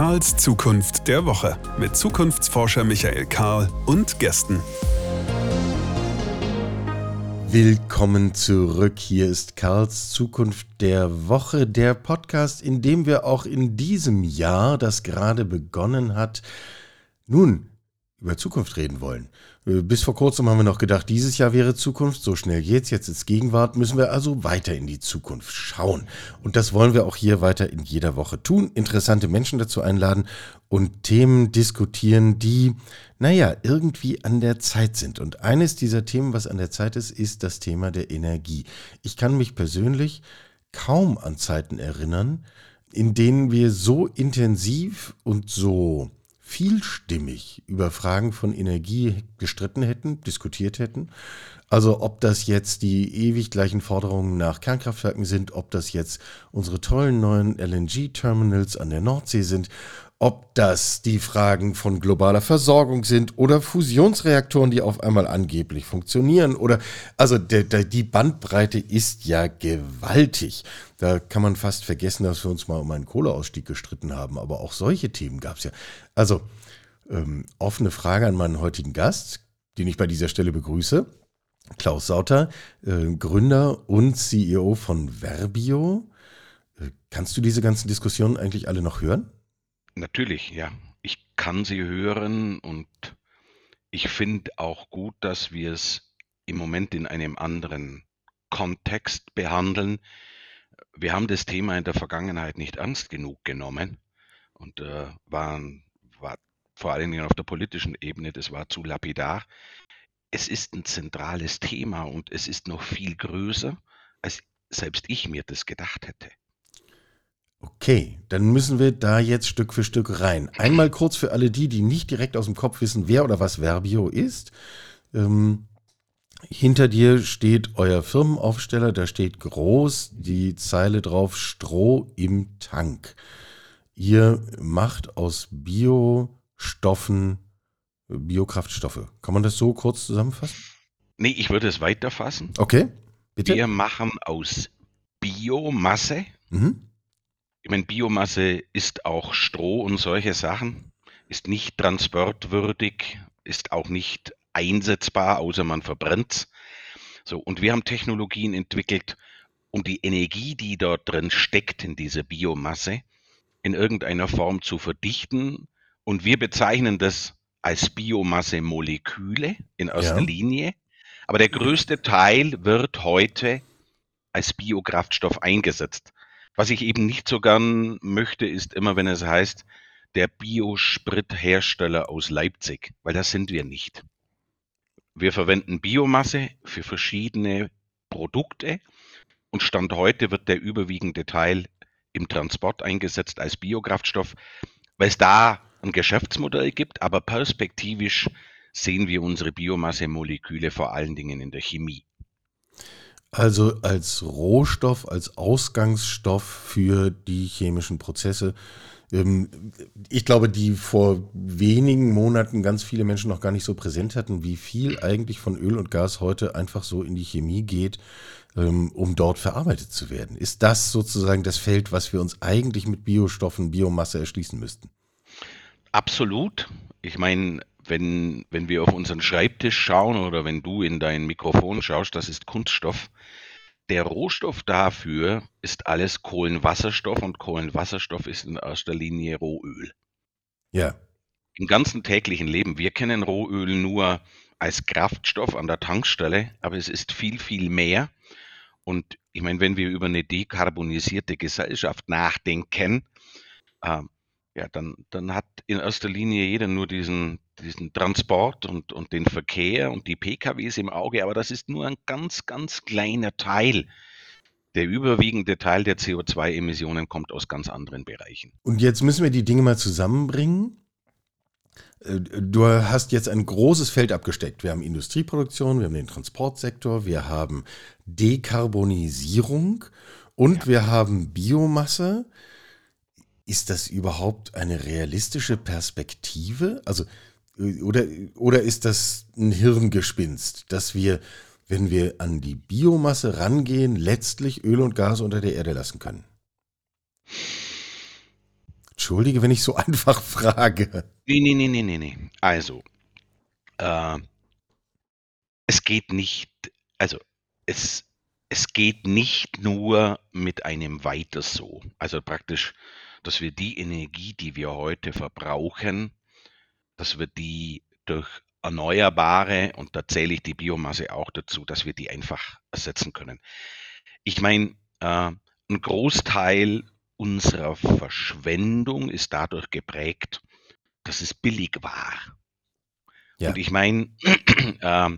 Karls Zukunft der Woche mit Zukunftsforscher Michael Karl und Gästen. Willkommen zurück. Hier ist Karls Zukunft der Woche, der Podcast, in dem wir auch in diesem Jahr, das gerade begonnen hat, nun über Zukunft reden wollen. Äh, bis vor kurzem haben wir noch gedacht, dieses Jahr wäre Zukunft, so schnell geht's, jetzt ist Gegenwart, müssen wir also weiter in die Zukunft schauen. Und das wollen wir auch hier weiter in jeder Woche tun, interessante Menschen dazu einladen und Themen diskutieren, die, naja, irgendwie an der Zeit sind. Und eines dieser Themen, was an der Zeit ist, ist das Thema der Energie. Ich kann mich persönlich kaum an Zeiten erinnern, in denen wir so intensiv und so vielstimmig über Fragen von Energie gestritten hätten, diskutiert hätten. Also ob das jetzt die ewig gleichen Forderungen nach Kernkraftwerken sind, ob das jetzt unsere tollen neuen LNG-Terminals an der Nordsee sind, ob das die Fragen von globaler Versorgung sind oder Fusionsreaktoren, die auf einmal angeblich funktionieren oder also der, der, die Bandbreite ist ja gewaltig. Da kann man fast vergessen, dass wir uns mal um einen Kohleausstieg gestritten haben, aber auch solche Themen gab es ja. Also ähm, offene Frage an meinen heutigen Gast, den ich bei dieser Stelle begrüße. Klaus Sauter, äh, Gründer und CEO von Verbio. Äh, kannst du diese ganzen Diskussionen eigentlich alle noch hören? Natürlich, ja. Ich kann sie hören und ich finde auch gut, dass wir es im Moment in einem anderen Kontext behandeln. Wir haben das Thema in der Vergangenheit nicht ernst genug genommen und äh, waren, war vor allen Dingen auf der politischen Ebene, das war zu lapidar. Es ist ein zentrales Thema und es ist noch viel größer, als selbst ich mir das gedacht hätte. Okay, dann müssen wir da jetzt Stück für Stück rein. Einmal kurz für alle die, die nicht direkt aus dem Kopf wissen, wer oder was Verbio ist. Ähm, hinter dir steht euer Firmenaufsteller, da steht groß die Zeile drauf, Stroh im Tank. Ihr macht aus Biostoffen Biokraftstoffe. Kann man das so kurz zusammenfassen? Nee, ich würde es weiterfassen. Okay, bitte. Wir machen aus Biomasse mhm ich meine, Biomasse ist auch Stroh und solche Sachen, ist nicht transportwürdig, ist auch nicht einsetzbar, außer man verbrennt So, und wir haben Technologien entwickelt, um die Energie, die dort drin steckt in dieser Biomasse, in irgendeiner Form zu verdichten. Und wir bezeichnen das als Biomasse-Moleküle in erster ja. Linie. Aber der größte Teil wird heute als Biokraftstoff eingesetzt. Was ich eben nicht so gern möchte, ist immer, wenn es heißt, der Biosprithersteller aus Leipzig, weil das sind wir nicht. Wir verwenden Biomasse für verschiedene Produkte und Stand heute wird der überwiegende Teil im Transport eingesetzt als Biokraftstoff, weil es da ein Geschäftsmodell gibt, aber perspektivisch sehen wir unsere Biomasse-Moleküle vor allen Dingen in der Chemie. Also als Rohstoff, als Ausgangsstoff für die chemischen Prozesse. Ähm, ich glaube, die vor wenigen Monaten ganz viele Menschen noch gar nicht so präsent hatten, wie viel eigentlich von Öl und Gas heute einfach so in die Chemie geht, ähm, um dort verarbeitet zu werden. Ist das sozusagen das Feld, was wir uns eigentlich mit Biostoffen, Biomasse erschließen müssten? Absolut. Ich meine, wenn, wenn wir auf unseren Schreibtisch schauen oder wenn du in dein Mikrofon schaust, das ist Kunststoff. Der Rohstoff dafür ist alles Kohlenwasserstoff und Kohlenwasserstoff ist in erster Linie Rohöl. Ja. Im ganzen täglichen Leben, wir kennen Rohöl nur als Kraftstoff an der Tankstelle, aber es ist viel, viel mehr. Und ich meine, wenn wir über eine dekarbonisierte Gesellschaft nachdenken, äh, ja, dann, dann hat in erster Linie jeder nur diesen, diesen Transport und, und den Verkehr und die PKWs im Auge, aber das ist nur ein ganz, ganz kleiner Teil. Der überwiegende Teil der CO2-Emissionen kommt aus ganz anderen Bereichen. Und jetzt müssen wir die Dinge mal zusammenbringen. Äh, du hast jetzt ein großes Feld abgesteckt. Wir haben Industrieproduktion, wir haben den Transportsektor, wir haben Dekarbonisierung und ja. wir haben Biomasse. Ist das überhaupt eine realistische Perspektive? Also, äh, oder, oder ist das ein Hirngespinst, dass wir, wenn wir an die Biomasse rangehen, letztlich Öl und Gas unter der Erde lassen können? Entschuldige, wenn ich so einfach frage. Nee, nee, nee, nee, nee. Also, äh, es geht nicht, also es, es geht nicht nur mit einem Weiter so. Also praktisch, dass wir die Energie, die wir heute verbrauchen, dass wir die durch erneuerbare, und da zähle ich die Biomasse auch dazu, dass wir die einfach ersetzen können. Ich meine, äh, ein Großteil unserer Verschwendung ist dadurch geprägt, dass es billig war. Ja. Und ich meine, äh,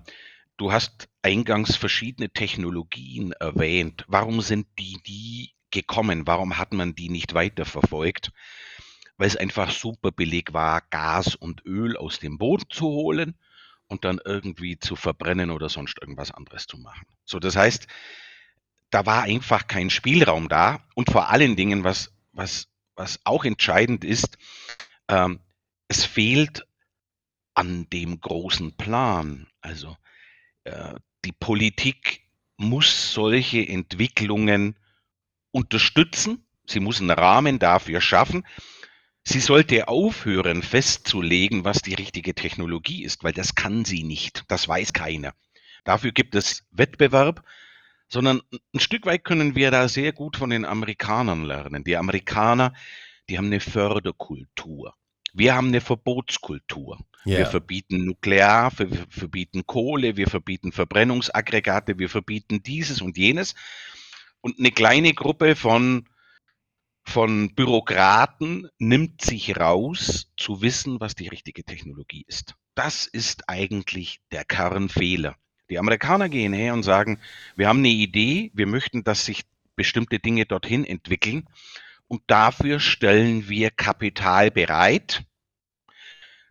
du hast eingangs verschiedene Technologien erwähnt. Warum sind die die gekommen? Warum hat man die nicht weiterverfolgt? Weil es einfach super billig war, Gas und Öl aus dem Boden zu holen und dann irgendwie zu verbrennen oder sonst irgendwas anderes zu machen. So, das heißt, da war einfach kein Spielraum da und vor allen Dingen, was, was, was auch entscheidend ist, ähm, es fehlt an dem großen Plan. Also äh, die Politik muss solche Entwicklungen unterstützen. Sie muss einen Rahmen dafür schaffen. Sie sollte aufhören festzulegen, was die richtige Technologie ist, weil das kann sie nicht. Das weiß keiner. Dafür gibt es Wettbewerb, sondern ein Stück weit können wir da sehr gut von den Amerikanern lernen. Die Amerikaner, die haben eine Förderkultur. Wir haben eine Verbotskultur. Yeah. Wir verbieten Nuklear, wir verbieten Kohle, wir verbieten Verbrennungsaggregate, wir verbieten dieses und jenes. Und eine kleine Gruppe von, von Bürokraten nimmt sich raus, zu wissen, was die richtige Technologie ist. Das ist eigentlich der Kernfehler. Die Amerikaner gehen her und sagen, wir haben eine Idee, wir möchten, dass sich bestimmte Dinge dorthin entwickeln und dafür stellen wir Kapital bereit.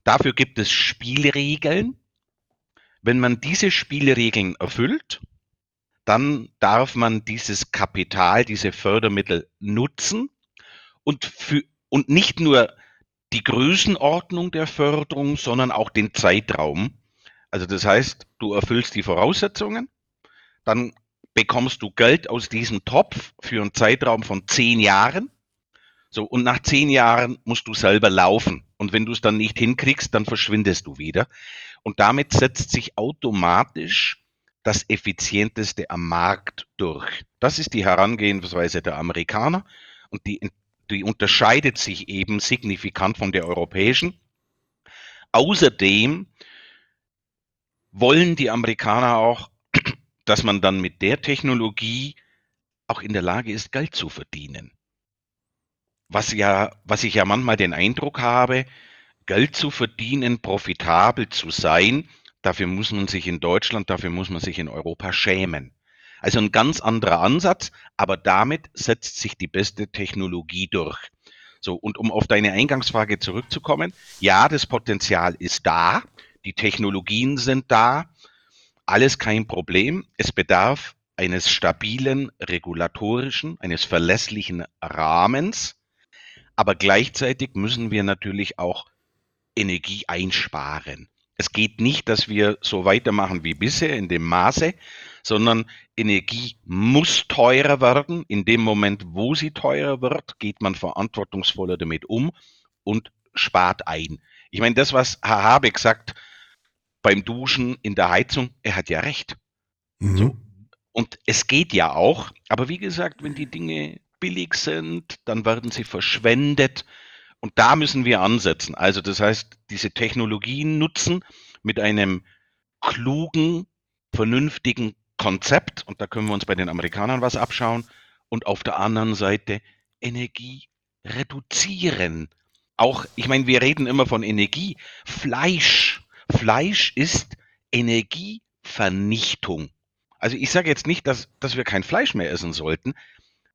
Dafür gibt es Spielregeln. Wenn man diese Spielregeln erfüllt, dann darf man dieses Kapital, diese Fördermittel nutzen und, für, und nicht nur die Größenordnung der Förderung, sondern auch den Zeitraum. Also das heißt, du erfüllst die Voraussetzungen, dann bekommst du Geld aus diesem Topf für einen Zeitraum von zehn Jahren so, und nach zehn Jahren musst du selber laufen. Und wenn du es dann nicht hinkriegst, dann verschwindest du wieder. Und damit setzt sich automatisch das Effizienteste am Markt durch. Das ist die Herangehensweise der Amerikaner und die, die unterscheidet sich eben signifikant von der europäischen. Außerdem wollen die Amerikaner auch, dass man dann mit der Technologie auch in der Lage ist, Geld zu verdienen was ja, was ich ja manchmal den Eindruck habe, Geld zu verdienen, profitabel zu sein, dafür muss man sich in Deutschland, dafür muss man sich in Europa schämen. Also ein ganz anderer Ansatz, aber damit setzt sich die beste Technologie durch. So, und um auf deine Eingangsfrage zurückzukommen, ja, das Potenzial ist da, die Technologien sind da, alles kein Problem. Es bedarf eines stabilen regulatorischen, eines verlässlichen Rahmens, aber gleichzeitig müssen wir natürlich auch Energie einsparen. Es geht nicht, dass wir so weitermachen wie bisher in dem Maße, sondern Energie muss teurer werden. In dem Moment, wo sie teurer wird, geht man verantwortungsvoller damit um und spart ein. Ich meine, das, was Herr Habeck sagt beim Duschen in der Heizung, er hat ja recht. Mhm. So. Und es geht ja auch, aber wie gesagt, wenn die Dinge billig sind, dann werden sie verschwendet. Und da müssen wir ansetzen. Also das heißt, diese Technologien nutzen mit einem klugen, vernünftigen Konzept. Und da können wir uns bei den Amerikanern was abschauen. Und auf der anderen Seite Energie reduzieren. Auch, ich meine, wir reden immer von Energie. Fleisch. Fleisch ist Energievernichtung. Also ich sage jetzt nicht, dass, dass wir kein Fleisch mehr essen sollten,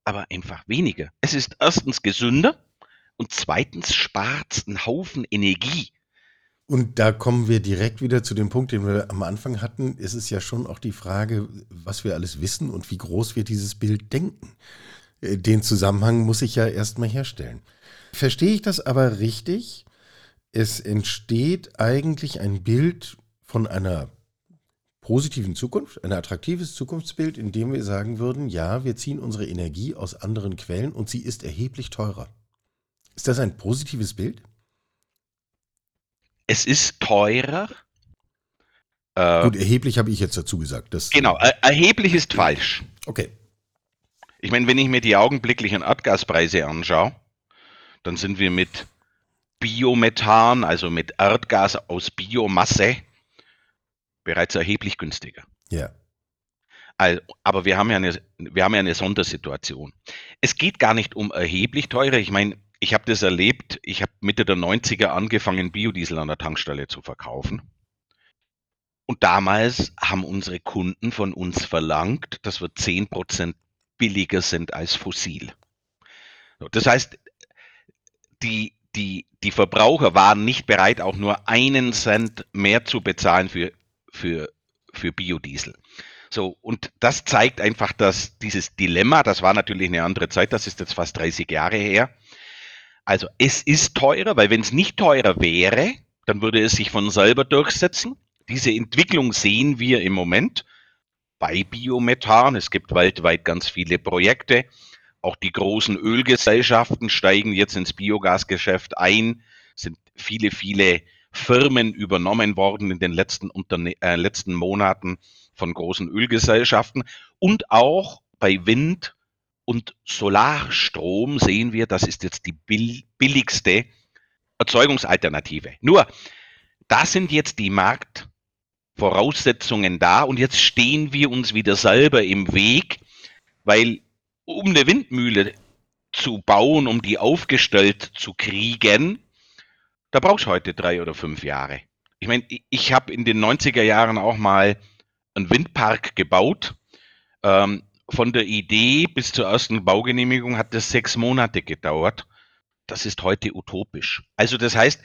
aber einfach weniger. Es ist erstens gesünder und zweitens spart es einen Haufen Energie. Und da kommen wir direkt wieder zu dem Punkt, den wir am Anfang hatten. Es ist ja schon auch die Frage, was wir alles wissen und wie groß wir dieses Bild denken. Äh, den Zusammenhang muss ich ja erstmal herstellen. Verstehe ich das aber richtig? Es entsteht eigentlich ein Bild von einer positiven Zukunft, ein attraktives Zukunftsbild, in dem wir sagen würden, ja, wir ziehen unsere Energie aus anderen Quellen und sie ist erheblich teurer. Ist das ein positives Bild? Es ist teurer. Äh, Gut, erheblich habe ich jetzt dazu gesagt. Das, genau, er erheblich ist falsch. Okay. Ich meine, wenn ich mir die augenblicklichen Erdgaspreise anschaue, dann sind wir mit Biomethan, also mit Erdgas aus Biomasse, bereits erheblich günstiger. Ja. Also, aber wir haben, ja eine, wir haben ja eine Sondersituation. Es geht gar nicht um erheblich teurer. Ich meine, ich habe das erlebt. Ich habe Mitte der 90er angefangen, Biodiesel an der Tankstelle zu verkaufen. Und damals haben unsere Kunden von uns verlangt, dass wir 10% billiger sind als fossil. Das heißt, die, die, die Verbraucher waren nicht bereit, auch nur einen Cent mehr zu bezahlen für, für, für Biodiesel. So, und das zeigt einfach, dass dieses Dilemma, das war natürlich eine andere Zeit, das ist jetzt fast 30 Jahre her. Also es ist teurer, weil wenn es nicht teurer wäre, dann würde es sich von selber durchsetzen. Diese Entwicklung sehen wir im Moment bei Biomethan. Es gibt weltweit ganz viele Projekte. Auch die großen Ölgesellschaften steigen jetzt ins Biogasgeschäft ein. Es sind viele, viele Firmen übernommen worden in den letzten, Unterne äh, letzten Monaten von großen Ölgesellschaften. Und auch bei Wind- und Solarstrom sehen wir, das ist jetzt die billigste Erzeugungsalternative. Nur, da sind jetzt die Marktvoraussetzungen da und jetzt stehen wir uns wieder selber im Weg, weil um eine Windmühle zu bauen, um die aufgestellt zu kriegen, da brauchst du heute drei oder fünf Jahre. Ich meine, ich habe in den 90er Jahren auch mal einen Windpark gebaut. Ähm, von der Idee bis zur ersten Baugenehmigung hat das sechs Monate gedauert. Das ist heute utopisch. Also das heißt,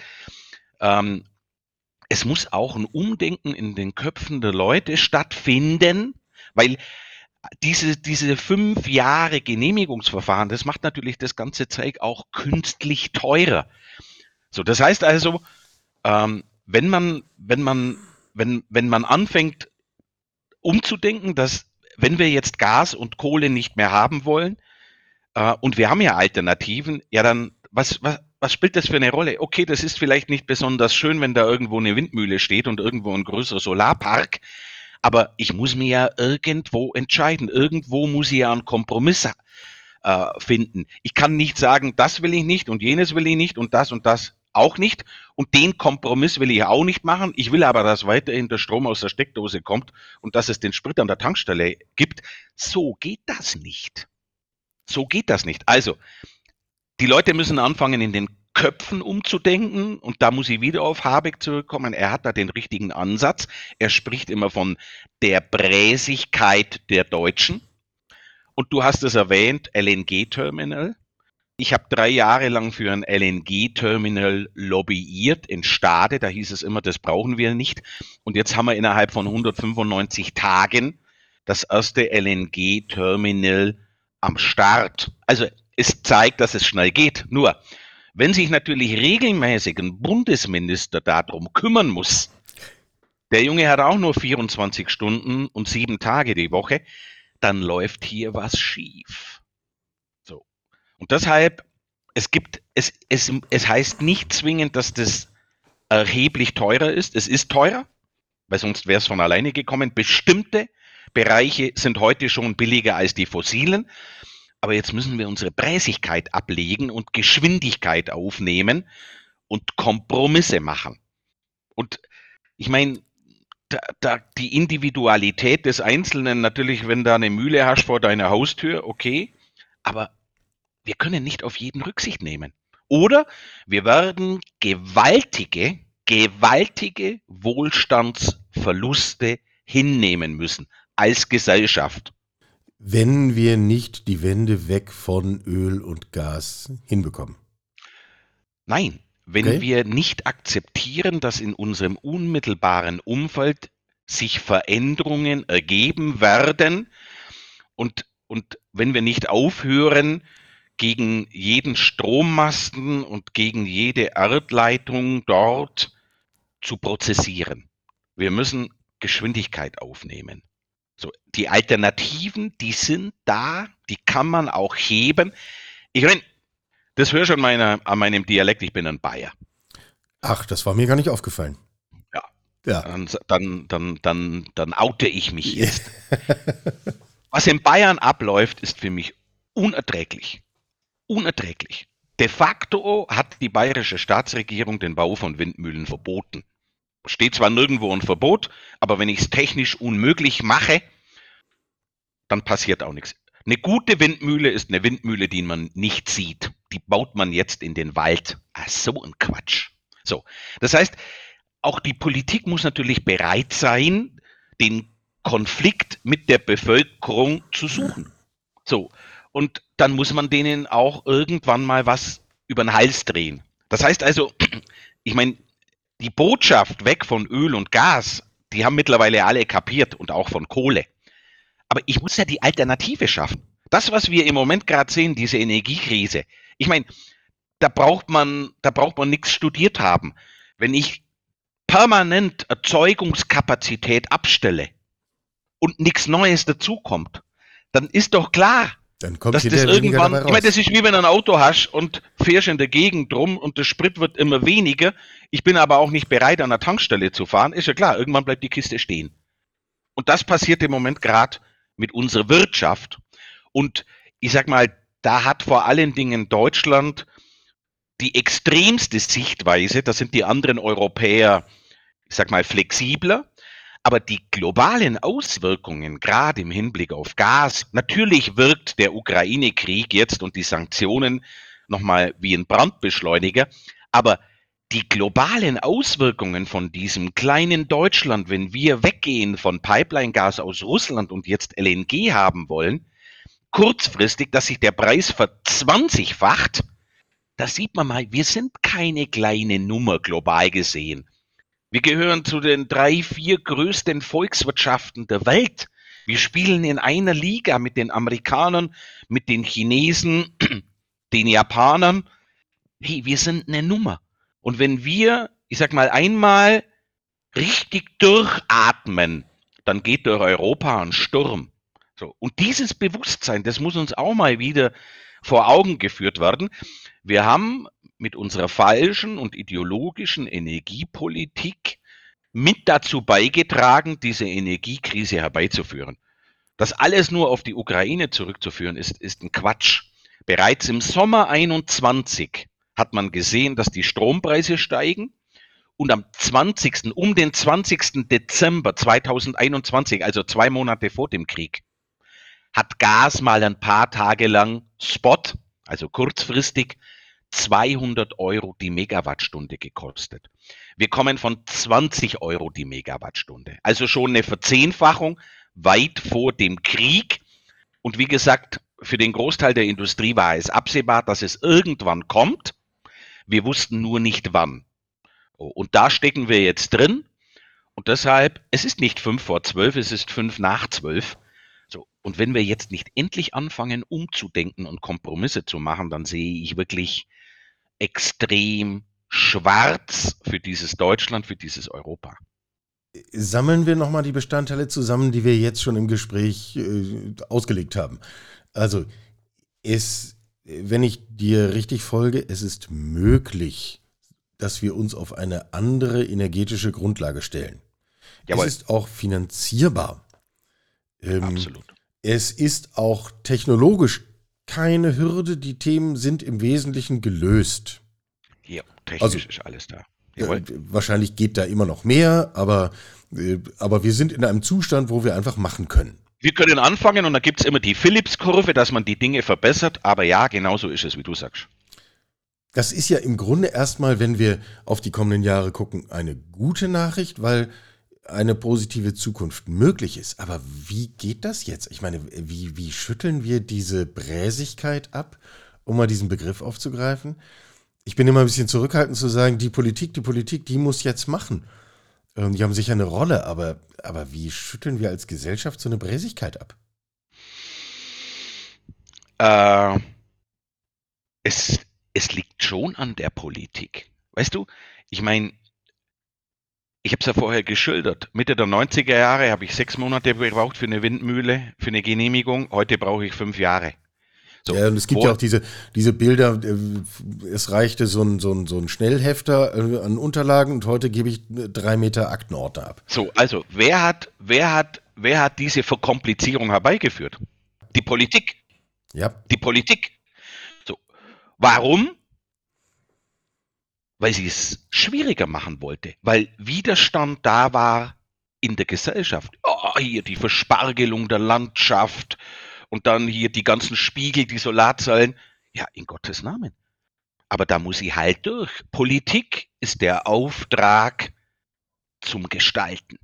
ähm, es muss auch ein Umdenken in den Köpfen der Leute stattfinden, weil diese, diese fünf Jahre Genehmigungsverfahren, das macht natürlich das ganze Zeug auch künstlich teurer. So, das heißt also, ähm, wenn man, wenn man, wenn, wenn man anfängt, umzudenken, dass wenn wir jetzt Gas und Kohle nicht mehr haben wollen äh, und wir haben ja Alternativen, ja dann, was, was, was spielt das für eine Rolle? Okay, das ist vielleicht nicht besonders schön, wenn da irgendwo eine Windmühle steht und irgendwo ein größerer Solarpark, aber ich muss mir ja irgendwo entscheiden. Irgendwo muss ich ja einen Kompromiss äh, finden. Ich kann nicht sagen, das will ich nicht und jenes will ich nicht und das und das auch nicht. Und den Kompromiss will ich auch nicht machen. Ich will aber, dass weiterhin der Strom aus der Steckdose kommt und dass es den Sprit an der Tankstelle gibt. So geht das nicht. So geht das nicht. Also, die Leute müssen anfangen, in den Köpfen umzudenken. Und da muss ich wieder auf Habeck zurückkommen. Er hat da den richtigen Ansatz. Er spricht immer von der Bräsigkeit der Deutschen. Und du hast es erwähnt, LNG-Terminal. Ich habe drei Jahre lang für ein LNG-Terminal lobbyiert in Stade. Da hieß es immer, das brauchen wir nicht. Und jetzt haben wir innerhalb von 195 Tagen das erste LNG-Terminal am Start. Also es zeigt, dass es schnell geht. Nur, wenn sich natürlich regelmäßig ein Bundesminister darum kümmern muss, der Junge hat auch nur 24 Stunden und sieben Tage die Woche, dann läuft hier was schief. Und deshalb, es gibt, es, es, es heißt nicht zwingend, dass das erheblich teurer ist. Es ist teurer, weil sonst wäre es von alleine gekommen. Bestimmte Bereiche sind heute schon billiger als die fossilen. Aber jetzt müssen wir unsere Präsigkeit ablegen und Geschwindigkeit aufnehmen und Kompromisse machen. Und ich meine, da, da, die Individualität des Einzelnen, natürlich, wenn da eine Mühle hast vor deiner Haustür, okay, aber wir können nicht auf jeden Rücksicht nehmen. Oder wir werden gewaltige, gewaltige Wohlstandsverluste hinnehmen müssen als Gesellschaft. Wenn wir nicht die Wende weg von Öl und Gas hinbekommen. Nein, wenn okay. wir nicht akzeptieren, dass in unserem unmittelbaren Umfeld sich Veränderungen ergeben werden und, und wenn wir nicht aufhören, gegen jeden Strommasten und gegen jede Erdleitung dort zu prozessieren. Wir müssen Geschwindigkeit aufnehmen. So, die Alternativen, die sind da, die kann man auch heben. Ich meine, Das hörst du an, meiner, an meinem Dialekt, ich bin ein Bayer. Ach, das war mir gar nicht aufgefallen. Ja. ja. Dann, dann, dann, dann, dann oute ich mich jetzt. Was in Bayern abläuft, ist für mich unerträglich. Unerträglich. De facto hat die bayerische Staatsregierung den Bau von Windmühlen verboten. Steht zwar nirgendwo ein Verbot, aber wenn ich es technisch unmöglich mache, dann passiert auch nichts. Eine gute Windmühle ist eine Windmühle, die man nicht sieht. Die baut man jetzt in den Wald. Ach, so ein Quatsch. So. Das heißt, auch die Politik muss natürlich bereit sein, den Konflikt mit der Bevölkerung zu suchen. So. Und dann muss man denen auch irgendwann mal was über den Hals drehen. Das heißt also, ich meine, die Botschaft weg von Öl und Gas, die haben mittlerweile alle kapiert und auch von Kohle. Aber ich muss ja die Alternative schaffen. Das, was wir im Moment gerade sehen, diese Energiekrise. Ich meine, da braucht man, da braucht man nichts studiert haben. Wenn ich permanent Erzeugungskapazität abstelle und nichts Neues dazukommt, dann ist doch klar, dann kommt dass das irgendwann, ich meine, das ist wie wenn du ein Auto hast und fährst in der Gegend drum und der Sprit wird immer weniger. Ich bin aber auch nicht bereit, an der Tankstelle zu fahren. Ist ja klar, irgendwann bleibt die Kiste stehen. Und das passiert im Moment gerade mit unserer Wirtschaft. Und ich sag mal, da hat vor allen Dingen Deutschland die extremste Sichtweise. Da sind die anderen Europäer, ich sag mal, flexibler. Aber die globalen Auswirkungen, gerade im Hinblick auf Gas, natürlich wirkt der Ukraine-Krieg jetzt und die Sanktionen nochmal wie ein Brandbeschleuniger, aber die globalen Auswirkungen von diesem kleinen Deutschland, wenn wir weggehen von Pipeline-Gas aus Russland und jetzt LNG haben wollen, kurzfristig, dass sich der Preis verzwanzigfacht, da sieht man mal, wir sind keine kleine Nummer global gesehen. Wir gehören zu den drei, vier größten Volkswirtschaften der Welt. Wir spielen in einer Liga mit den Amerikanern, mit den Chinesen, den Japanern. Hey, wir sind eine Nummer. Und wenn wir, ich sag mal, einmal richtig durchatmen, dann geht durch Europa ein Sturm. So. Und dieses Bewusstsein, das muss uns auch mal wieder vor Augen geführt werden. Wir haben mit unserer falschen und ideologischen Energiepolitik mit dazu beigetragen, diese Energiekrise herbeizuführen. Das alles nur auf die Ukraine zurückzuführen, ist, ist ein Quatsch. Bereits im Sommer 21 hat man gesehen, dass die Strompreise steigen. Und am 20., um den 20. Dezember 2021, also zwei Monate vor dem Krieg, hat Gas mal ein paar Tage lang Spot, also kurzfristig, 200 Euro die Megawattstunde gekostet. Wir kommen von 20 Euro die Megawattstunde. Also schon eine Verzehnfachung weit vor dem Krieg. Und wie gesagt, für den Großteil der Industrie war es absehbar, dass es irgendwann kommt. Wir wussten nur nicht wann. Und da stecken wir jetzt drin. Und deshalb, es ist nicht fünf vor zwölf, es ist fünf nach zwölf. So. Und wenn wir jetzt nicht endlich anfangen, umzudenken und Kompromisse zu machen, dann sehe ich wirklich extrem schwarz für dieses Deutschland, für dieses Europa. Sammeln wir nochmal die Bestandteile zusammen, die wir jetzt schon im Gespräch äh, ausgelegt haben. Also, es, wenn ich dir richtig folge, es ist möglich, dass wir uns auf eine andere energetische Grundlage stellen. Jawohl. Es ist auch finanzierbar. Ähm, Absolut. Es ist auch technologisch keine Hürde. Die Themen sind im Wesentlichen gelöst. Ja, technisch also, ist alles da. Jawohl. wahrscheinlich geht da immer noch mehr, aber, äh, aber wir sind in einem Zustand, wo wir einfach machen können. Wir können anfangen und da gibt es immer die Philips-Kurve, dass man die Dinge verbessert, aber ja, genauso ist es, wie du sagst. Das ist ja im Grunde erstmal, wenn wir auf die kommenden Jahre gucken, eine gute Nachricht, weil eine positive Zukunft möglich ist. Aber wie geht das jetzt? Ich meine, wie, wie schütteln wir diese Bräsigkeit ab, um mal diesen Begriff aufzugreifen? Ich bin immer ein bisschen zurückhaltend zu sagen, die Politik, die Politik, die muss jetzt machen. Ähm, die haben sicher eine Rolle, aber, aber wie schütteln wir als Gesellschaft so eine Bräsigkeit ab? Äh, es, es liegt schon an der Politik. Weißt du, ich meine, ich habe es ja vorher geschildert. Mitte der 90er Jahre habe ich sechs Monate gebraucht für eine Windmühle, für eine Genehmigung. Heute brauche ich fünf Jahre. So, ja, und es gibt ja auch diese, diese Bilder, äh, es reichte so ein, so ein, so ein Schnellhefter äh, an Unterlagen und heute gebe ich drei Meter Aktenorte ab. So, also wer hat, wer hat, wer hat diese Verkomplizierung herbeigeführt? Die Politik. Ja. Die Politik. So. Warum? Weil sie es schwieriger machen wollte, weil Widerstand da war in der Gesellschaft. Oh, hier die Verspargelung der Landschaft, und dann hier die ganzen Spiegel, die Solarzellen. Ja, in Gottes Namen. Aber da muss sie halt durch. Politik ist der Auftrag zum Gestalten.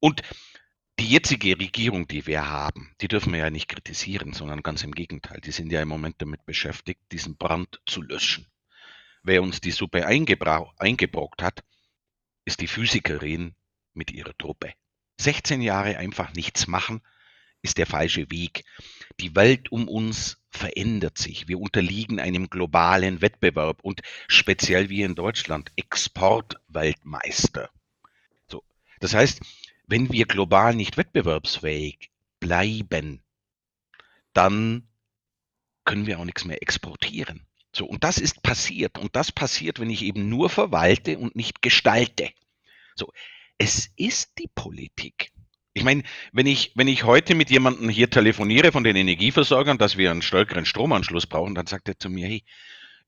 Und die jetzige Regierung, die wir haben, die dürfen wir ja nicht kritisieren, sondern ganz im Gegenteil. Die sind ja im Moment damit beschäftigt, diesen Brand zu löschen. Wer uns die Suppe eingebrockt hat, ist die Physikerin mit ihrer Truppe. 16 Jahre einfach nichts machen ist der falsche Weg. Die Welt um uns verändert sich. Wir unterliegen einem globalen Wettbewerb und speziell wie in Deutschland Exportweltmeister. So. Das heißt, wenn wir global nicht wettbewerbsfähig bleiben, dann können wir auch nichts mehr exportieren. So, und das ist passiert. Und das passiert, wenn ich eben nur verwalte und nicht gestalte. So, es ist die Politik. Ich meine, wenn ich, wenn ich heute mit jemandem hier telefoniere von den Energieversorgern, dass wir einen stärkeren Stromanschluss brauchen, dann sagt er zu mir, hey,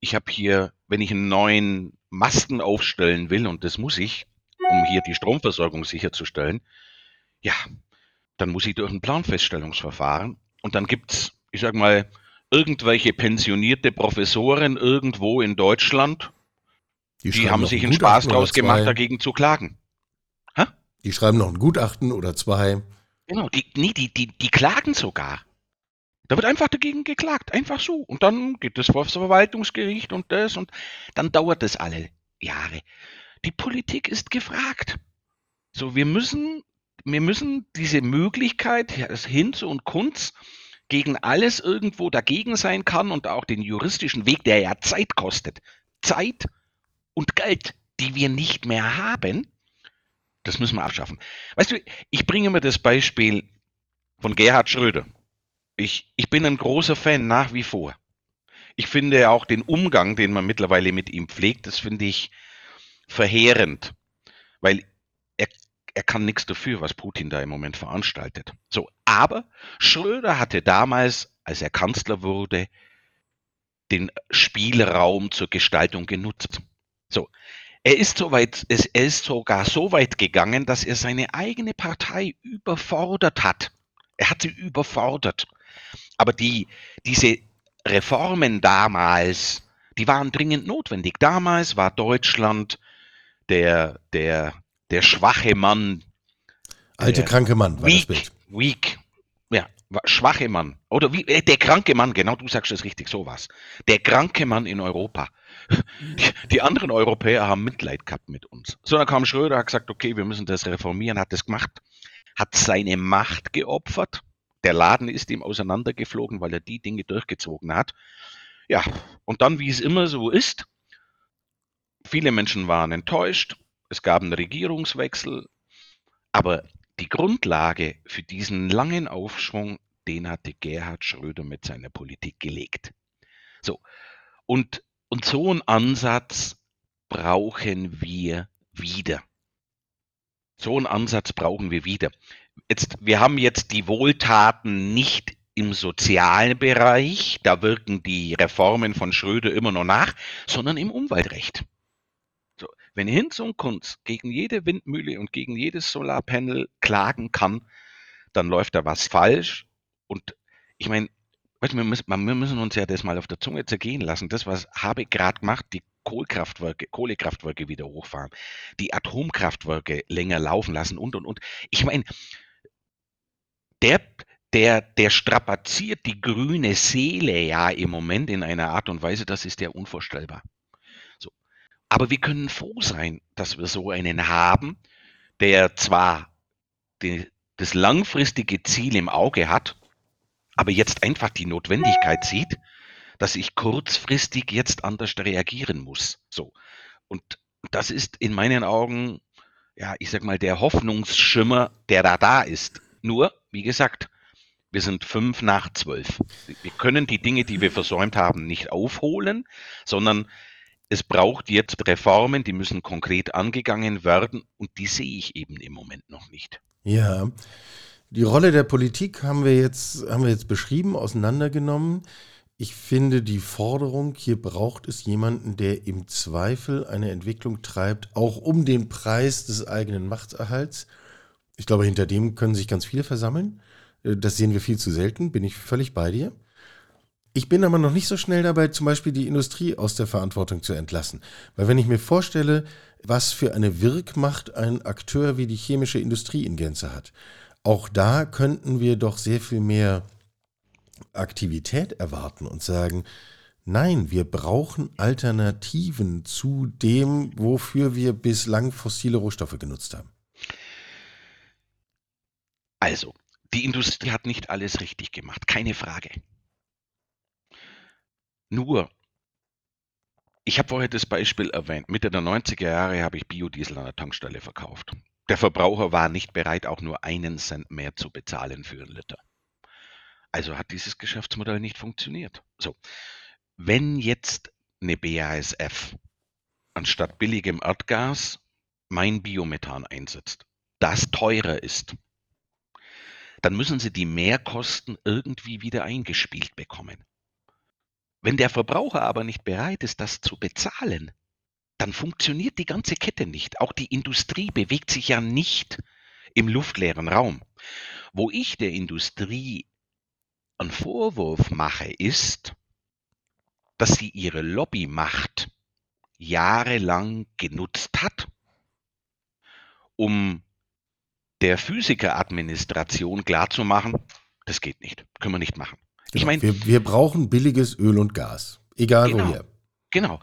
ich habe hier, wenn ich einen neuen Masten aufstellen will, und das muss ich, um hier die Stromversorgung sicherzustellen, ja, dann muss ich durch ein Planfeststellungsverfahren und dann gibt's, ich sag mal, irgendwelche pensionierte Professoren irgendwo in Deutschland, die, die haben sich einen Spaß draus gemacht, dagegen zu klagen. Die schreiben noch ein Gutachten oder zwei. Genau, die, nee, die, die, die klagen sogar. Da wird einfach dagegen geklagt, einfach so. Und dann geht es vor das Verwaltungsgericht und das und dann dauert das alle Jahre. Die Politik ist gefragt. So, wir müssen, wir müssen diese Möglichkeit, das Hinz und Kunz, gegen alles irgendwo dagegen sein kann und auch den juristischen Weg, der ja Zeit kostet. Zeit und Geld, die wir nicht mehr haben, das müssen wir abschaffen. Weißt du, ich bringe immer das Beispiel von Gerhard Schröder. Ich, ich bin ein großer Fan nach wie vor. Ich finde auch den Umgang, den man mittlerweile mit ihm pflegt, das finde ich verheerend, weil er, er kann nichts dafür, was Putin da im Moment veranstaltet. So, aber Schröder hatte damals, als er Kanzler wurde, den Spielraum zur Gestaltung genutzt. So, er ist, so weit, er ist sogar so weit gegangen, dass er seine eigene Partei überfordert hat. Er hat sie überfordert. Aber die, diese Reformen damals, die waren dringend notwendig. Damals war Deutschland der, der, der schwache Mann. Alte kranke Mann war weak, das Bild. Weak. Ja, schwache Mann. Oder wie, äh, der kranke Mann, genau, du sagst es richtig, sowas. Der kranke Mann in Europa. Die, die, anderen Europäer haben Mitleid gehabt mit uns. So, dann kam Schröder, hat gesagt, okay, wir müssen das reformieren, hat das gemacht, hat seine Macht geopfert. Der Laden ist ihm auseinandergeflogen, weil er die Dinge durchgezogen hat. Ja, und dann, wie es immer so ist, viele Menschen waren enttäuscht, es gab einen Regierungswechsel, aber die Grundlage für diesen langen Aufschwung, den hatte Gerhard Schröder mit seiner Politik gelegt. So, und und so einen Ansatz brauchen wir wieder. So einen Ansatz brauchen wir wieder. Jetzt, wir haben jetzt die Wohltaten nicht im sozialen Bereich, da wirken die Reformen von Schröder immer noch nach, sondern im Umweltrecht. Wenn Hinz und Kunz gegen jede Windmühle und gegen jedes Solarpanel klagen kann, dann läuft da was falsch. Und ich meine, wir müssen, wir müssen uns ja das mal auf der Zunge zergehen lassen. Das, was habe gerade gemacht, die Kohlkraftwerke, Kohlekraftwerke wieder hochfahren, die Atomkraftwerke länger laufen lassen und und und. Ich meine, der, der, der strapaziert die grüne Seele ja im Moment in einer Art und Weise, das ist ja unvorstellbar. Aber wir können froh sein, dass wir so einen haben, der zwar die, das langfristige Ziel im Auge hat, aber jetzt einfach die Notwendigkeit sieht, dass ich kurzfristig jetzt anders reagieren muss. So. Und das ist in meinen Augen, ja, ich sag mal, der Hoffnungsschimmer, der da da ist. Nur, wie gesagt, Wir sind fünf nach zwölf. Wir können die Dinge, die wir versäumt haben, nicht aufholen, sondern es braucht jetzt Reformen, die müssen konkret angegangen werden und die sehe ich eben im Moment noch nicht. Ja, die Rolle der Politik haben wir jetzt, haben wir jetzt beschrieben, auseinandergenommen. Ich finde die Forderung, hier braucht es jemanden, der im Zweifel eine Entwicklung treibt, auch um den Preis des eigenen Machterhalts. Ich glaube, hinter dem können sich ganz viele versammeln. Äh, das sehen wir viel zu selten, bin ich völlig bei dir. Ich bin aber noch nicht so schnell dabei, zum Beispiel die Industrie aus der Verantwortung zu entlassen. Weil wenn ich mir vorstelle, was für eine Wirkmacht ein Akteur wie die chemische Industrie in Gänze hat, auch da könnten wir doch sehr viel mehr Aktivität erwarten und sagen, nein, wir brauchen Alternativen zu dem, wofür wir bislang fossile Rohstoffe genutzt haben. Also, die Industrie hat nicht alles richtig gemacht, keine Frage. Nur, ich habe vorher das Beispiel erwähnt, Mitte der 90er Jahre habe ich Biodiesel an der Tankstelle verkauft. Der Verbraucher war nicht bereit, auch nur einen Cent mehr zu bezahlen für einen Liter. Also hat dieses Geschäftsmodell nicht funktioniert. So, wenn jetzt eine BASF anstatt billigem Erdgas mein Biomethan einsetzt, das teurer ist, dann müssen sie die Mehrkosten irgendwie wieder eingespielt bekommen. Wenn der Verbraucher aber nicht bereit ist, das zu bezahlen, dann funktioniert die ganze Kette nicht. Auch die Industrie bewegt sich ja nicht im luftleeren Raum. Wo ich der Industrie einen Vorwurf mache, ist, dass sie ihre Lobbymacht jahrelang genutzt hat, um der Physikeradministration klarzumachen, das geht nicht, können wir nicht machen. Ich genau. meine, wir, wir, brauchen billiges Öl und Gas, egal genau, woher. Genau.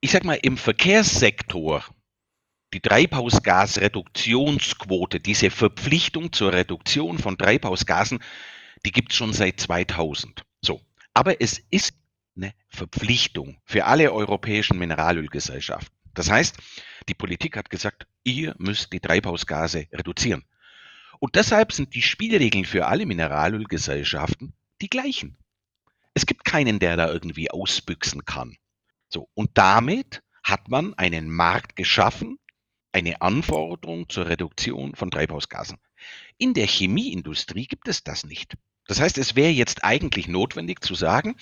Ich sag mal, im Verkehrssektor, die Treibhausgasreduktionsquote, diese Verpflichtung zur Reduktion von Treibhausgasen, die gibt es schon seit 2000. So. Aber es ist eine Verpflichtung für alle europäischen Mineralölgesellschaften. Das heißt, die Politik hat gesagt, ihr müsst die Treibhausgase reduzieren. Und deshalb sind die Spielregeln für alle Mineralölgesellschaften die gleichen. Es gibt keinen, der da irgendwie ausbüchsen kann. So, und damit hat man einen Markt geschaffen, eine Anforderung zur Reduktion von Treibhausgasen. In der Chemieindustrie gibt es das nicht. Das heißt, es wäre jetzt eigentlich notwendig zu sagen,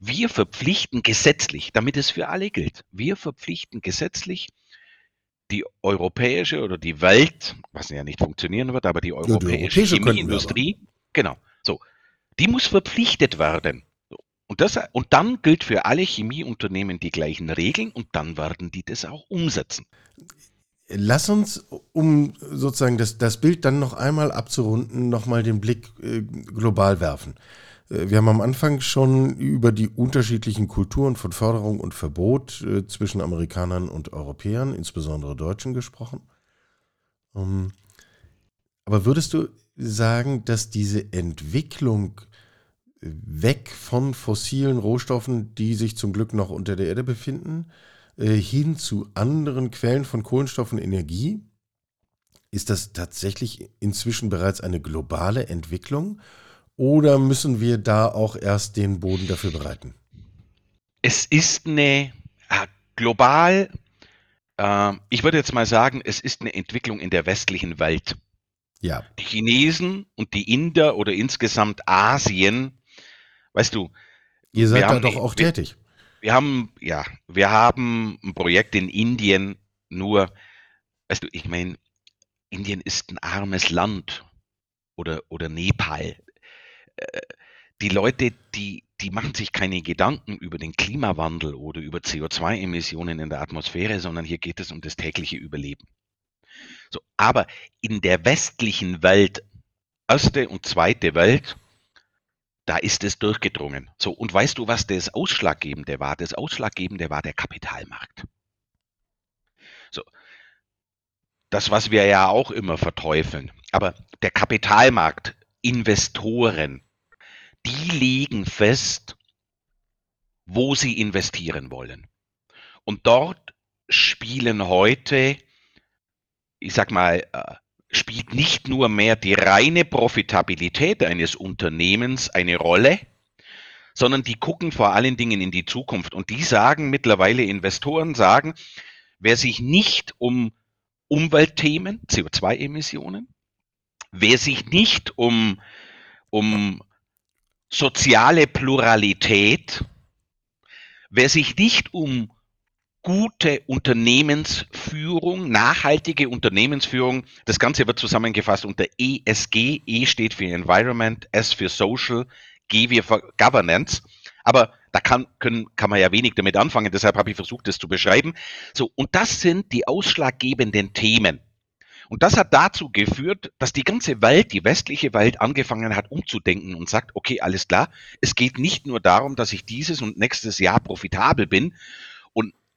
wir verpflichten gesetzlich, damit es für alle gilt, wir verpflichten gesetzlich die europäische oder die Welt, was ja nicht funktionieren wird, aber die europäische, ja, die europäische Chemieindustrie, genau, die muss verpflichtet werden. Und, das, und dann gilt für alle Chemieunternehmen die gleichen Regeln und dann werden die das auch umsetzen. Lass uns, um sozusagen das, das Bild dann noch einmal abzurunden, nochmal den Blick äh, global werfen. Äh, wir haben am Anfang schon über die unterschiedlichen Kulturen von Förderung und Verbot äh, zwischen Amerikanern und Europäern, insbesondere Deutschen, gesprochen. Ähm, aber würdest du sagen, dass diese Entwicklung weg von fossilen Rohstoffen, die sich zum Glück noch unter der Erde befinden, äh, hin zu anderen Quellen von Kohlenstoff und Energie. Ist das tatsächlich inzwischen bereits eine globale Entwicklung oder müssen wir da auch erst den Boden dafür bereiten? Es ist eine äh, global, äh, ich würde jetzt mal sagen, es ist eine Entwicklung in der westlichen Welt. Ja. Die Chinesen und die Inder oder insgesamt Asien weißt du. Ihr seid da doch auch wir, tätig. Wir haben, ja, wir haben ein Projekt in Indien, nur, weißt du, ich meine, Indien ist ein armes Land oder, oder Nepal. Äh, die Leute, die, die machen sich keine Gedanken über den Klimawandel oder über CO2-Emissionen in der Atmosphäre, sondern hier geht es um das tägliche Überleben. So, aber in der westlichen Welt, erste und zweite Welt, da ist es durchgedrungen. So, und weißt du, was das Ausschlaggebende war? Das Ausschlaggebende war der Kapitalmarkt. So, das, was wir ja auch immer verteufeln. Aber der Kapitalmarkt, Investoren, die legen fest, wo sie investieren wollen. Und dort spielen heute, ich sag mal, äh, spielt nicht nur mehr die reine Profitabilität eines Unternehmens eine Rolle, sondern die gucken vor allen Dingen in die Zukunft. Und die sagen mittlerweile, Investoren sagen, wer sich nicht um Umweltthemen, CO2-Emissionen, wer sich nicht um, um soziale Pluralität, wer sich nicht um gute Unternehmensführung, nachhaltige Unternehmensführung. Das Ganze wird zusammengefasst unter ESG. E steht für Environment, S für Social, G für Governance. Aber da kann, können, kann man ja wenig damit anfangen, deshalb habe ich versucht, das zu beschreiben. So, und das sind die ausschlaggebenden Themen. Und das hat dazu geführt, dass die ganze Welt, die westliche Welt, angefangen hat umzudenken und sagt, okay, alles klar, es geht nicht nur darum, dass ich dieses und nächstes Jahr profitabel bin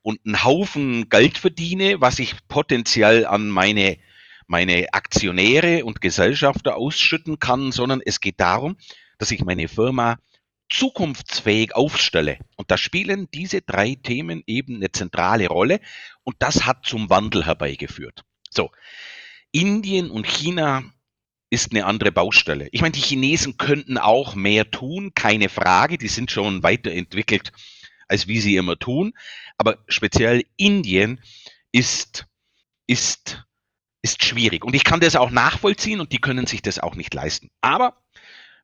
und, einen Haufen Geld verdiene, was ich potenziell an meine, meine Aktionäre und Gesellschafter ausschütten kann, sondern es geht darum, dass ich meine Firma zukunftsfähig aufstelle. Und da spielen diese drei Themen eben eine zentrale Rolle und das hat zum Wandel herbeigeführt. So, Indien und China ist eine andere Baustelle. Ich meine, die Chinesen könnten auch mehr tun, keine Frage, die sind schon weiterentwickelt, als wie sie immer tun. Aber speziell Indien ist, ist, ist schwierig. Und ich kann das auch nachvollziehen und die können sich das auch nicht leisten. Aber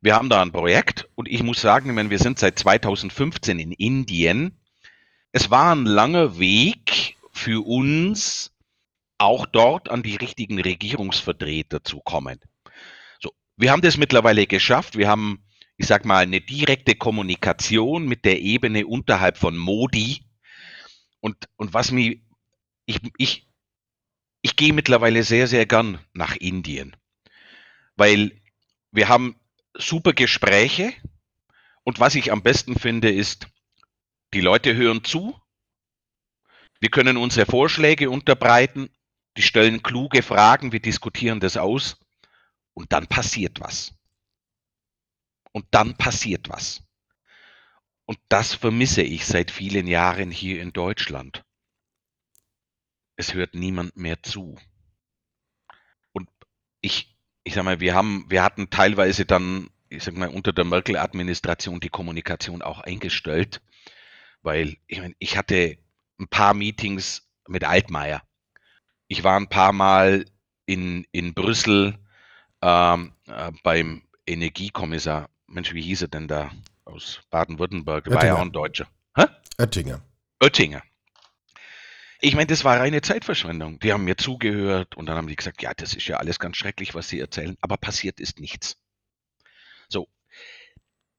wir haben da ein Projekt und ich muss sagen, wir sind seit 2015 in Indien. Es war ein langer Weg für uns, auch dort an die richtigen Regierungsvertreter zu kommen. So, wir haben das mittlerweile geschafft. Wir haben, ich sag mal, eine direkte Kommunikation mit der Ebene unterhalb von Modi. Und, und was mir, ich, ich, ich gehe mittlerweile sehr, sehr gern nach Indien, weil wir haben super Gespräche. Und was ich am besten finde, ist, die Leute hören zu, wir können unsere Vorschläge unterbreiten. Die stellen kluge Fragen, wir diskutieren das aus. Und dann passiert was. Und dann passiert was. Und das vermisse ich seit vielen Jahren hier in Deutschland. Es hört niemand mehr zu. Und ich, ich sag mal, wir haben, wir hatten teilweise dann, ich sag mal, unter der Merkel-Administration die Kommunikation auch eingestellt, weil ich, meine, ich hatte ein paar Meetings mit Altmaier ich war ein paar Mal in, in Brüssel ähm, äh, beim Energiekommissar. Mensch, wie hieß er denn da aus Baden-Württemberg? War ja auch ein Deutscher. Hä? Oettinger. Oettinger. Ich meine, das war reine Zeitverschwendung. Die haben mir zugehört und dann haben die gesagt, ja, das ist ja alles ganz schrecklich, was sie erzählen, aber passiert ist nichts. So.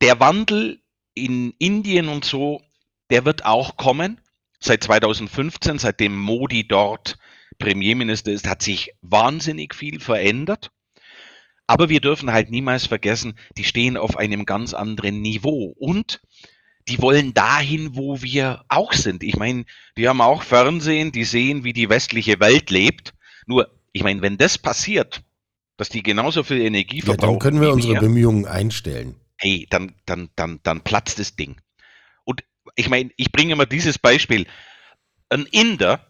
Der Wandel in Indien und so, der wird auch kommen. Seit 2015, seitdem Modi dort Premierminister ist, hat sich wahnsinnig viel verändert. Aber wir dürfen halt niemals vergessen, die stehen auf einem ganz anderen Niveau und die wollen dahin, wo wir auch sind. Ich meine, die haben auch Fernsehen, die sehen, wie die westliche Welt lebt. Nur, ich meine, wenn das passiert, dass die genauso viel Energie verbrauchen. Ja, dann können wir unsere wir, Bemühungen einstellen. Hey, dann, dann, dann, dann platzt das Ding. Und ich meine, ich bringe immer dieses Beispiel. Ein Inder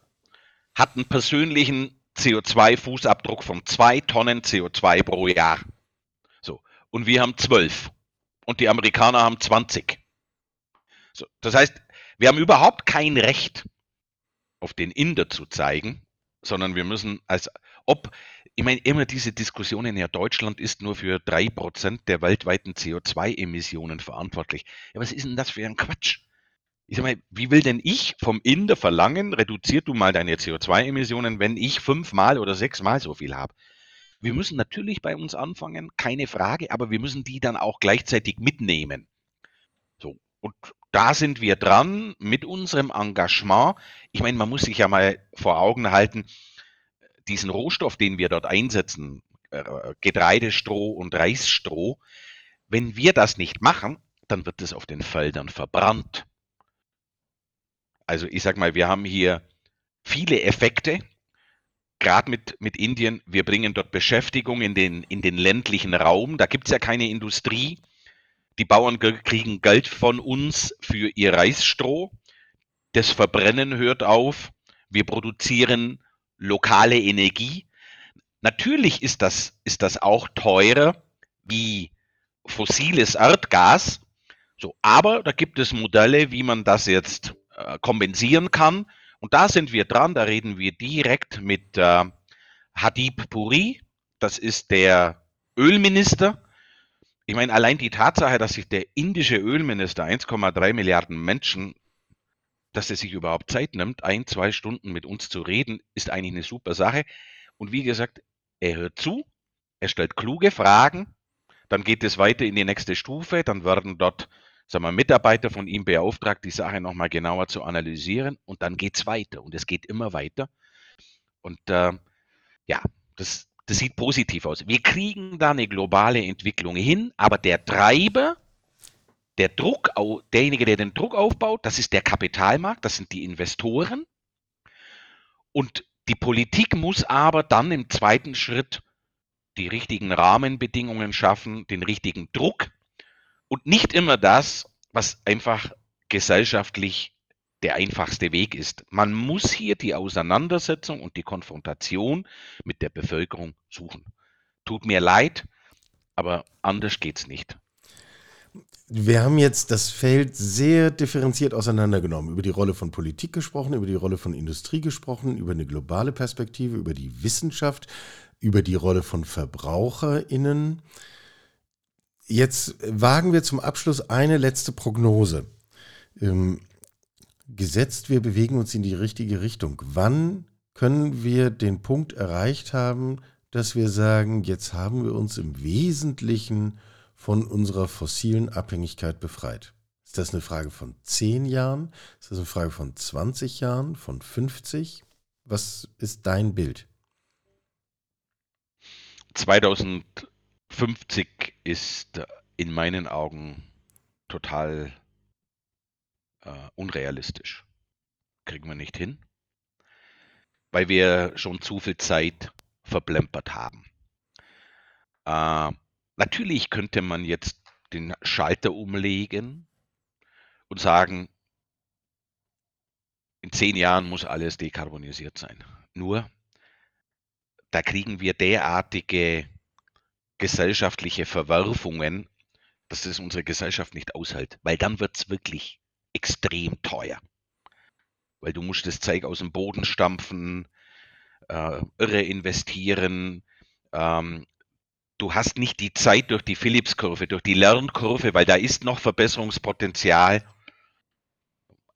hat einen persönlichen CO2-Fußabdruck von zwei Tonnen CO2 pro Jahr. So. Und wir haben zwölf. Und die Amerikaner haben 20. So. Das heißt, wir haben überhaupt kein Recht, auf den Inder zu zeigen, sondern wir müssen als ob, ich meine, immer diese Diskussionen, ja, Deutschland ist nur für drei Prozent der weltweiten CO2-Emissionen verantwortlich. Ja, was ist denn das für ein Quatsch? Ich sag mal, wie will denn ich vom Inder verlangen, reduzier du mal deine CO2-Emissionen, wenn ich fünfmal oder sechsmal so viel habe? Wir müssen natürlich bei uns anfangen, keine Frage, aber wir müssen die dann auch gleichzeitig mitnehmen. So, und da sind wir dran mit unserem Engagement. Ich meine, man muss sich ja mal vor Augen halten, diesen Rohstoff, den wir dort einsetzen, äh, Getreidestroh und Reisstroh, wenn wir das nicht machen, dann wird es auf den Feldern verbrannt. Also ich sag mal, wir haben hier viele Effekte, gerade mit, mit Indien. Wir bringen dort Beschäftigung in den, in den ländlichen Raum. Da gibt es ja keine Industrie. Die Bauern kriegen Geld von uns für ihr Reisstroh. Das Verbrennen hört auf. Wir produzieren lokale Energie. natürlich ist das, ist das auch teurer wie fossiles Erdgas. So, aber da gibt es Modelle, wie man das jetzt kompensieren kann. Und da sind wir dran, da reden wir direkt mit äh, Hadib Puri, das ist der Ölminister. Ich meine, allein die Tatsache, dass sich der indische Ölminister 1,3 Milliarden Menschen, dass er sich überhaupt Zeit nimmt, ein, zwei Stunden mit uns zu reden, ist eigentlich eine super Sache. Und wie gesagt, er hört zu, er stellt kluge Fragen, dann geht es weiter in die nächste Stufe, dann werden dort sagen wir, Mitarbeiter von ihm beauftragt, die Sache nochmal genauer zu analysieren und dann geht es weiter und es geht immer weiter. Und äh, ja, das, das sieht positiv aus. Wir kriegen da eine globale Entwicklung hin, aber der Treiber, der Druck, derjenige, der den Druck aufbaut, das ist der Kapitalmarkt, das sind die Investoren. Und die Politik muss aber dann im zweiten Schritt die richtigen Rahmenbedingungen schaffen, den richtigen Druck und nicht immer das, was einfach gesellschaftlich der einfachste Weg ist. Man muss hier die Auseinandersetzung und die Konfrontation mit der Bevölkerung suchen. Tut mir leid, aber anders geht's nicht. Wir haben jetzt das Feld sehr differenziert auseinandergenommen. Über die Rolle von Politik gesprochen, über die Rolle von Industrie gesprochen, über eine globale Perspektive, über die Wissenschaft, über die Rolle von VerbraucherInnen. Jetzt wagen wir zum Abschluss eine letzte Prognose. Ähm, gesetzt, wir bewegen uns in die richtige Richtung. Wann können wir den Punkt erreicht haben, dass wir sagen, jetzt haben wir uns im Wesentlichen von unserer fossilen Abhängigkeit befreit? Ist das eine Frage von 10 Jahren? Ist das eine Frage von 20 Jahren? Von 50? Was ist dein Bild? 2000 50 ist in meinen Augen total äh, unrealistisch. Kriegen wir nicht hin, weil wir schon zu viel Zeit verplempert haben. Äh, natürlich könnte man jetzt den Schalter umlegen und sagen, in zehn Jahren muss alles dekarbonisiert sein. Nur, da kriegen wir derartige gesellschaftliche Verwerfungen, dass das unsere Gesellschaft nicht aushält, weil dann wird es wirklich extrem teuer. Weil du musst das Zeug aus dem Boden stampfen, äh, irre investieren, ähm, du hast nicht die Zeit durch die Phillips-Kurve, durch die Lernkurve, weil da ist noch Verbesserungspotenzial.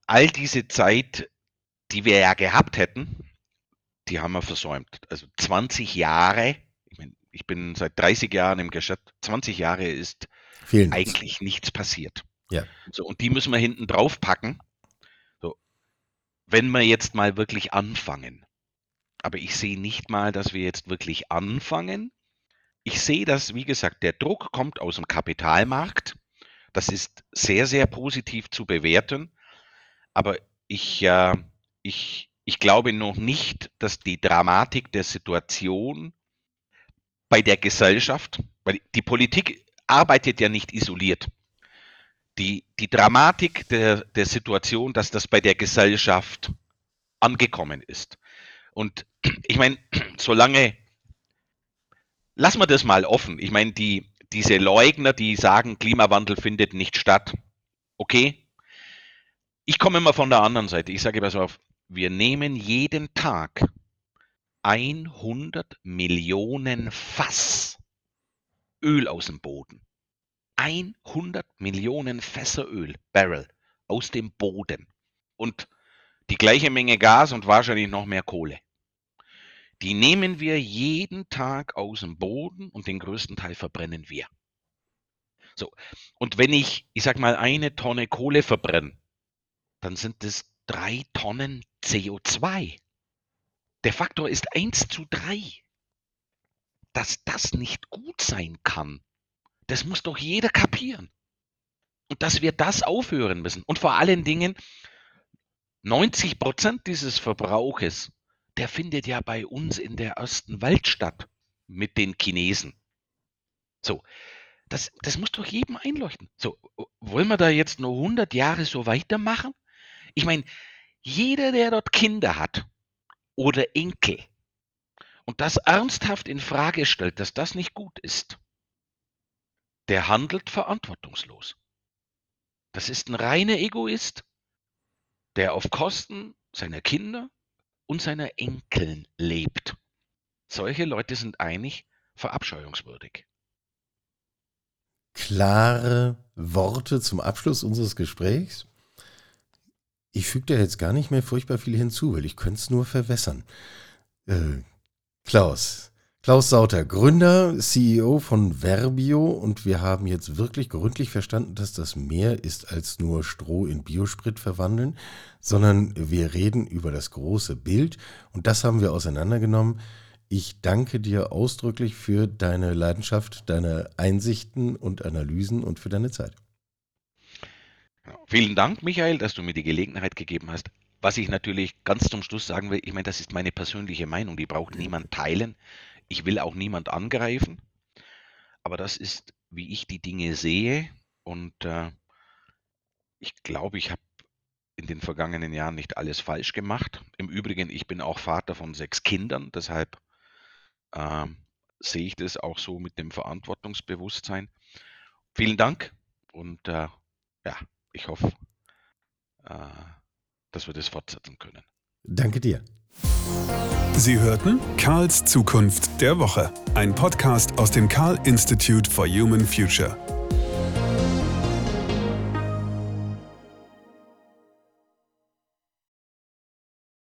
All diese Zeit, die wir ja gehabt hätten, die haben wir versäumt. Also 20 Jahre ich bin seit 30 Jahren im Geschäft, 20 Jahre ist Vielen eigentlich nichts passiert. Ja. So, und die müssen wir hinten drauf packen. So, wenn wir jetzt mal wirklich anfangen. Aber ich sehe nicht mal, dass wir jetzt wirklich anfangen. Ich sehe, dass, wie gesagt, der Druck kommt aus dem Kapitalmarkt. Das ist sehr, sehr positiv zu bewerten. Aber ich, äh, ich, ich glaube noch nicht, dass die Dramatik der Situation bei der Gesellschaft, weil die Politik arbeitet ja nicht isoliert. Die, die Dramatik der, der Situation, dass das bei der Gesellschaft angekommen ist. Und ich meine, solange, lassen wir das mal offen. Ich meine, die, diese Leugner, die sagen, Klimawandel findet nicht statt. Okay. Ich komme immer von der anderen Seite. Ich sage, pass auf, wir nehmen jeden Tag 100 Millionen Fass Öl aus dem Boden. 100 Millionen Fässer Öl, Barrel, aus dem Boden. Und die gleiche Menge Gas und wahrscheinlich noch mehr Kohle. Die nehmen wir jeden Tag aus dem Boden und den größten Teil verbrennen wir. So. Und wenn ich, ich sag mal, eine Tonne Kohle verbrenne, dann sind es drei Tonnen CO2. Der Faktor ist 1 zu 3. Dass das nicht gut sein kann, das muss doch jeder kapieren. Und dass wir das aufhören müssen. Und vor allen Dingen, 90 Prozent dieses Verbrauches, der findet ja bei uns in der ersten Welt statt mit den Chinesen. So, das, das muss doch jedem einleuchten. So, wollen wir da jetzt nur 100 Jahre so weitermachen? Ich meine, jeder, der dort Kinder hat, oder Enkel und das ernsthaft in Frage stellt, dass das nicht gut ist, der handelt verantwortungslos. Das ist ein reiner Egoist, der auf Kosten seiner Kinder und seiner Enkeln lebt. Solche Leute sind eigentlich verabscheuungswürdig. Klare Worte zum Abschluss unseres Gesprächs. Ich füge da jetzt gar nicht mehr furchtbar viel hinzu, weil ich könnte es nur verwässern. Äh, Klaus, Klaus Sauter, Gründer, CEO von Verbio und wir haben jetzt wirklich gründlich verstanden, dass das mehr ist als nur Stroh in Biosprit verwandeln, sondern wir reden über das große Bild und das haben wir auseinandergenommen. Ich danke dir ausdrücklich für deine Leidenschaft, deine Einsichten und Analysen und für deine Zeit. Vielen Dank, Michael, dass du mir die Gelegenheit gegeben hast. Was ich natürlich ganz zum Schluss sagen will, ich meine, das ist meine persönliche Meinung, die braucht niemand teilen. Ich will auch niemand angreifen, aber das ist, wie ich die Dinge sehe und äh, ich glaube, ich habe in den vergangenen Jahren nicht alles falsch gemacht. Im Übrigen, ich bin auch Vater von sechs Kindern, deshalb äh, sehe ich das auch so mit dem Verantwortungsbewusstsein. Vielen Dank und äh, ja, ich hoffe, äh, dass wir das fortsetzen können. Danke dir. Sie hörten Karls Zukunft der Woche, ein Podcast aus dem Karl Institute for Human Future.